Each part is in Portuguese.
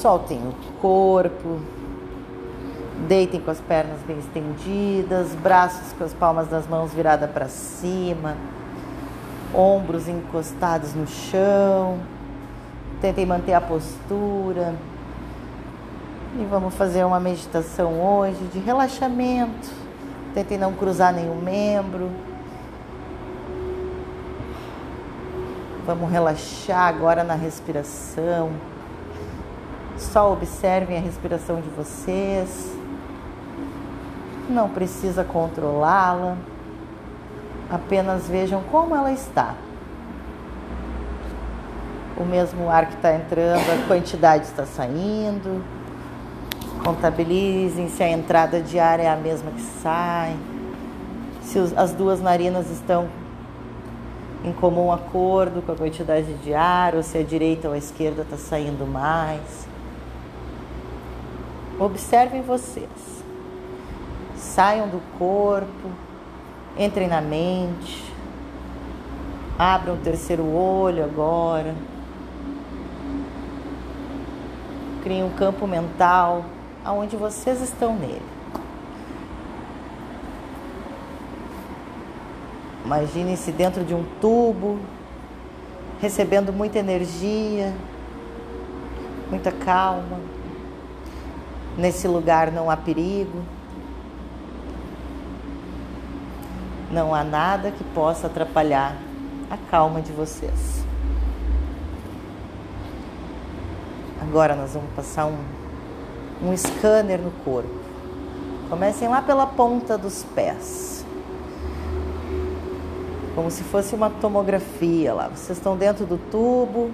Soltem o corpo. Deitem com as pernas bem estendidas, braços com as palmas das mãos viradas para cima, ombros encostados no chão. Tentem manter a postura. E vamos fazer uma meditação hoje de relaxamento. Tentem não cruzar nenhum membro. Vamos relaxar agora na respiração. Só observem a respiração de vocês. Não precisa controlá-la. Apenas vejam como ela está. O mesmo ar que está entrando, a quantidade está saindo. Contabilizem se a entrada de ar é a mesma que sai. Se as duas narinas estão em comum acordo com a quantidade de ar, ou se a direita ou a esquerda está saindo mais. Observem vocês. Saiam do corpo, entrem na mente, abram o terceiro olho agora. Criem um campo mental aonde vocês estão nele. Imagine-se dentro de um tubo, recebendo muita energia, muita calma. Nesse lugar não há perigo. Não há nada que possa atrapalhar a calma de vocês. Agora nós vamos passar um, um scanner no corpo. Comecem lá pela ponta dos pés. Como se fosse uma tomografia lá. Vocês estão dentro do tubo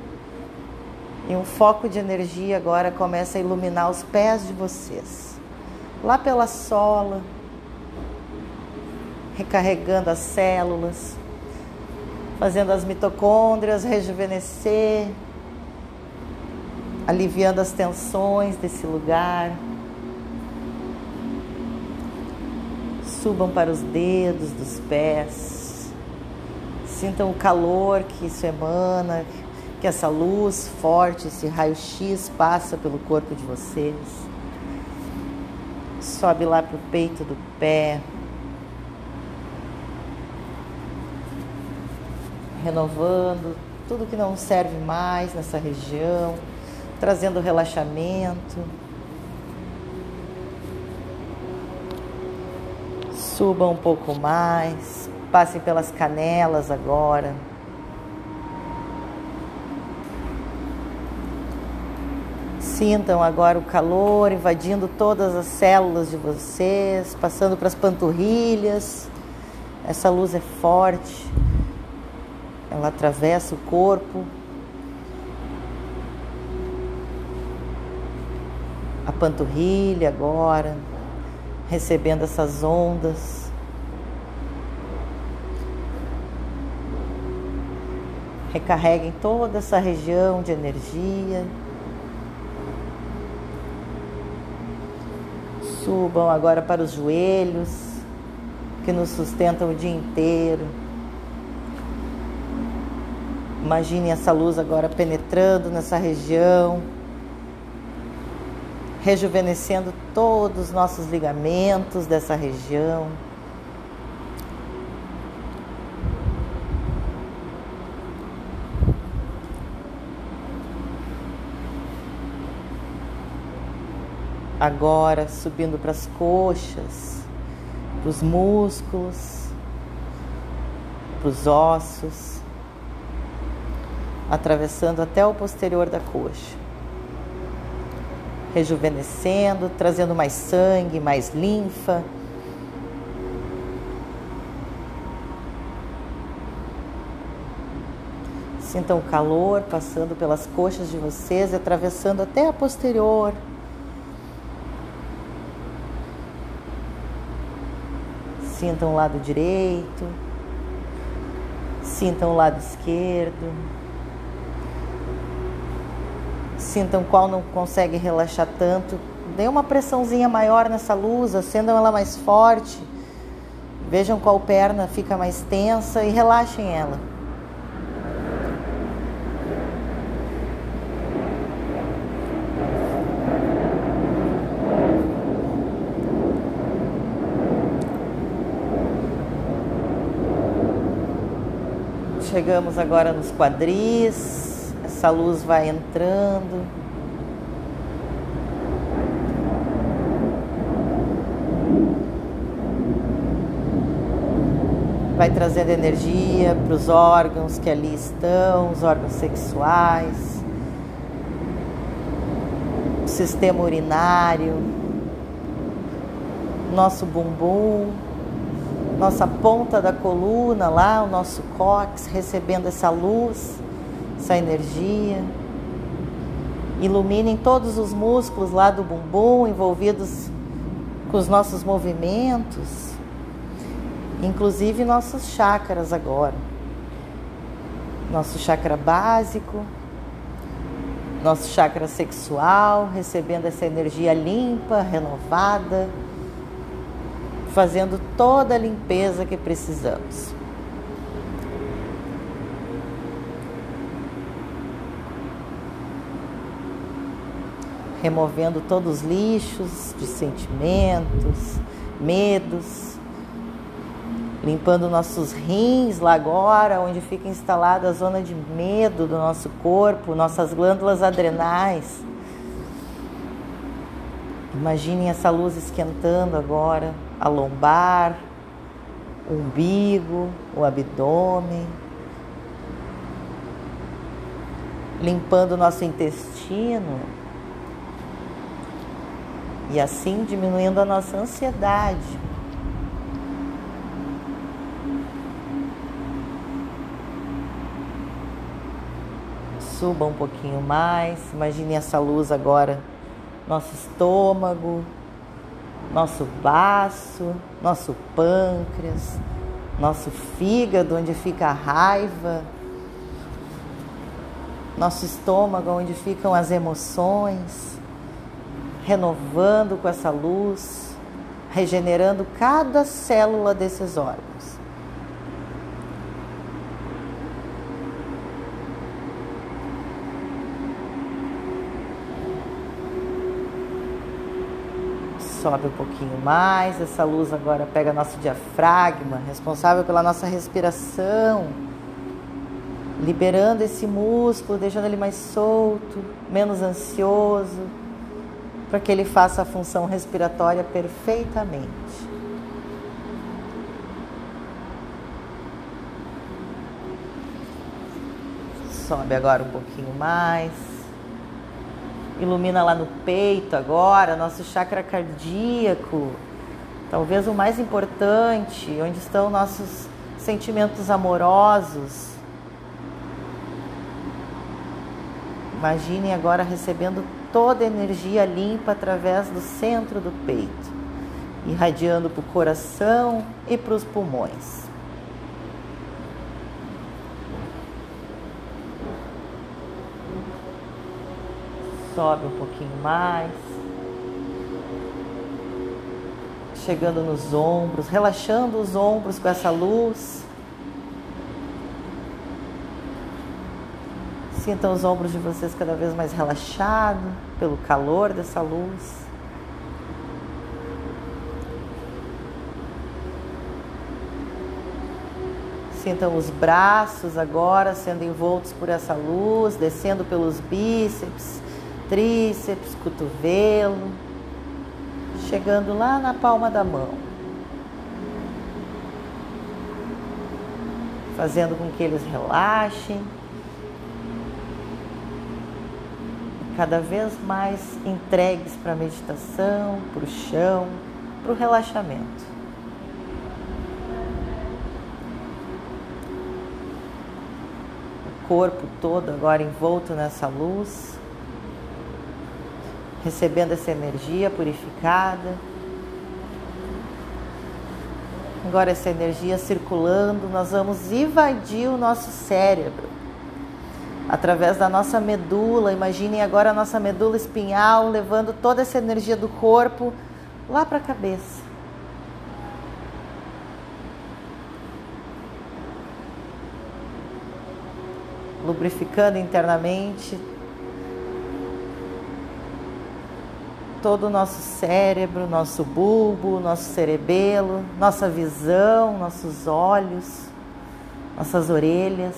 e um foco de energia agora começa a iluminar os pés de vocês. Lá pela sola, recarregando as células, fazendo as mitocôndrias rejuvenescer, aliviando as tensões desse lugar. Subam para os dedos dos pés, sintam o calor que isso emana, que essa luz forte, esse raio-x passa pelo corpo de vocês. Sobe lá para o peito do pé. Renovando tudo que não serve mais nessa região, trazendo relaxamento. Subam um pouco mais, passem pelas canelas agora. Sintam agora o calor invadindo todas as células de vocês, passando para as panturrilhas. Essa luz é forte, ela atravessa o corpo. A panturrilha agora, recebendo essas ondas. Recarreguem toda essa região de energia. Subam agora para os joelhos, que nos sustentam o dia inteiro. Imagine essa luz agora penetrando nessa região, rejuvenescendo todos os nossos ligamentos dessa região. Agora subindo para as coxas, para os músculos, para os ossos, atravessando até o posterior da coxa, rejuvenescendo, trazendo mais sangue, mais linfa. Sintam o calor passando pelas coxas de vocês e atravessando até a posterior. Sintam o lado direito, sintam o lado esquerdo, sintam qual não consegue relaxar tanto. Dê uma pressãozinha maior nessa luz, acendam ela mais forte. Vejam qual perna fica mais tensa e relaxem ela. Chegamos agora nos quadris, essa luz vai entrando. Vai trazendo energia para os órgãos que ali estão, os órgãos sexuais, o sistema urinário, nosso bumbum, nossa ponta da coluna lá, o nosso cóccix, recebendo essa luz, essa energia. Iluminem todos os músculos lá do bumbum envolvidos com os nossos movimentos, inclusive nossos chakras agora. Nosso chakra básico, nosso chakra sexual, recebendo essa energia limpa, renovada fazendo toda a limpeza que precisamos. Removendo todos os lixos de sentimentos, medos, limpando nossos rins lá agora, onde fica instalada a zona de medo do nosso corpo, nossas glândulas adrenais. Imaginem essa luz esquentando agora a lombar, o umbigo, o abdômen, limpando o nosso intestino e assim diminuindo a nossa ansiedade. Suba um pouquinho mais, imagine essa luz agora, nosso estômago, nosso baço, nosso pâncreas, nosso fígado, onde fica a raiva, nosso estômago, onde ficam as emoções, renovando com essa luz, regenerando cada célula desses órgãos. Sobe um pouquinho mais. Essa luz agora pega nosso diafragma, responsável pela nossa respiração, liberando esse músculo, deixando ele mais solto, menos ansioso, para que ele faça a função respiratória perfeitamente. Sobe agora um pouquinho mais. Ilumina lá no peito agora, nosso chakra cardíaco, talvez o mais importante, onde estão nossos sentimentos amorosos. Imaginem agora recebendo toda a energia limpa através do centro do peito, irradiando para o coração e para os pulmões. Sobe um pouquinho mais, chegando nos ombros, relaxando os ombros com essa luz. Sintam os ombros de vocês cada vez mais relaxados pelo calor dessa luz. Sintam os braços agora sendo envoltos por essa luz, descendo pelos bíceps, tríceps, cotovelo, chegando lá na palma da mão. Fazendo com que eles relaxem. Cada vez mais entregues para a meditação, para o chão, para o relaxamento. O corpo todo agora envolto nessa luz recebendo essa energia purificada. Agora, essa energia circulando, nós vamos invadir o nosso cérebro através da nossa medula. Imaginem agora a nossa medula espinhal levando toda essa energia do corpo lá para a cabeça. Lubrificando internamente todo o nosso cérebro, nosso bulbo, nosso cerebelo, nossa visão, nossos olhos, nossas orelhas,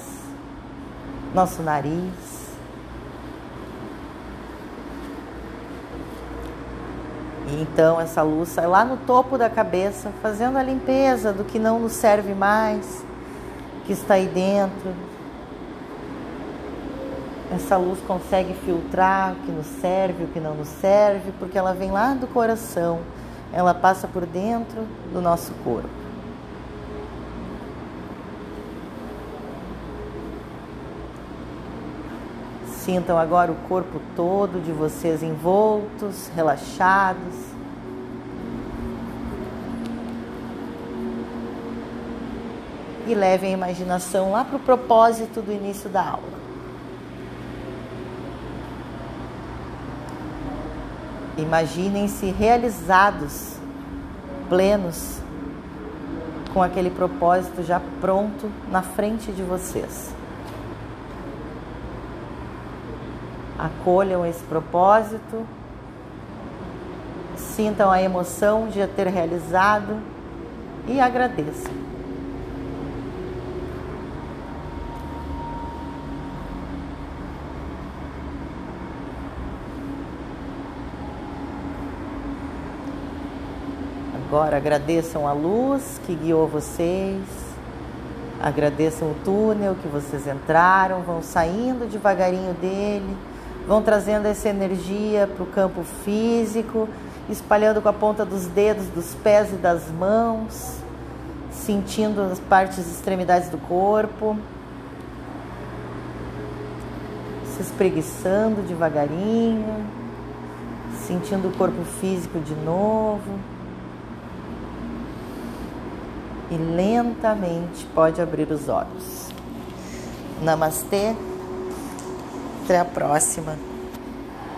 nosso nariz. E então essa luz sai lá no topo da cabeça, fazendo a limpeza do que não nos serve mais, que está aí dentro. Essa luz consegue filtrar o que nos serve, o que não nos serve, porque ela vem lá do coração, ela passa por dentro do nosso corpo. Sintam agora o corpo todo de vocês envoltos, relaxados. E levem a imaginação lá para o propósito do início da aula. Imaginem-se realizados, plenos, com aquele propósito já pronto na frente de vocês. acolham esse propósito, sintam a emoção de ter realizado e agradeçam. Agora agradeçam a luz que guiou vocês, agradeçam o túnel que vocês entraram, vão saindo devagarinho dele vão trazendo essa energia para o campo físico, espalhando com a ponta dos dedos, dos pés e das mãos, sentindo as partes extremidades do corpo, se espreguiçando devagarinho, sentindo o corpo físico de novo. E lentamente pode abrir os olhos. Namastê. Até a próxima.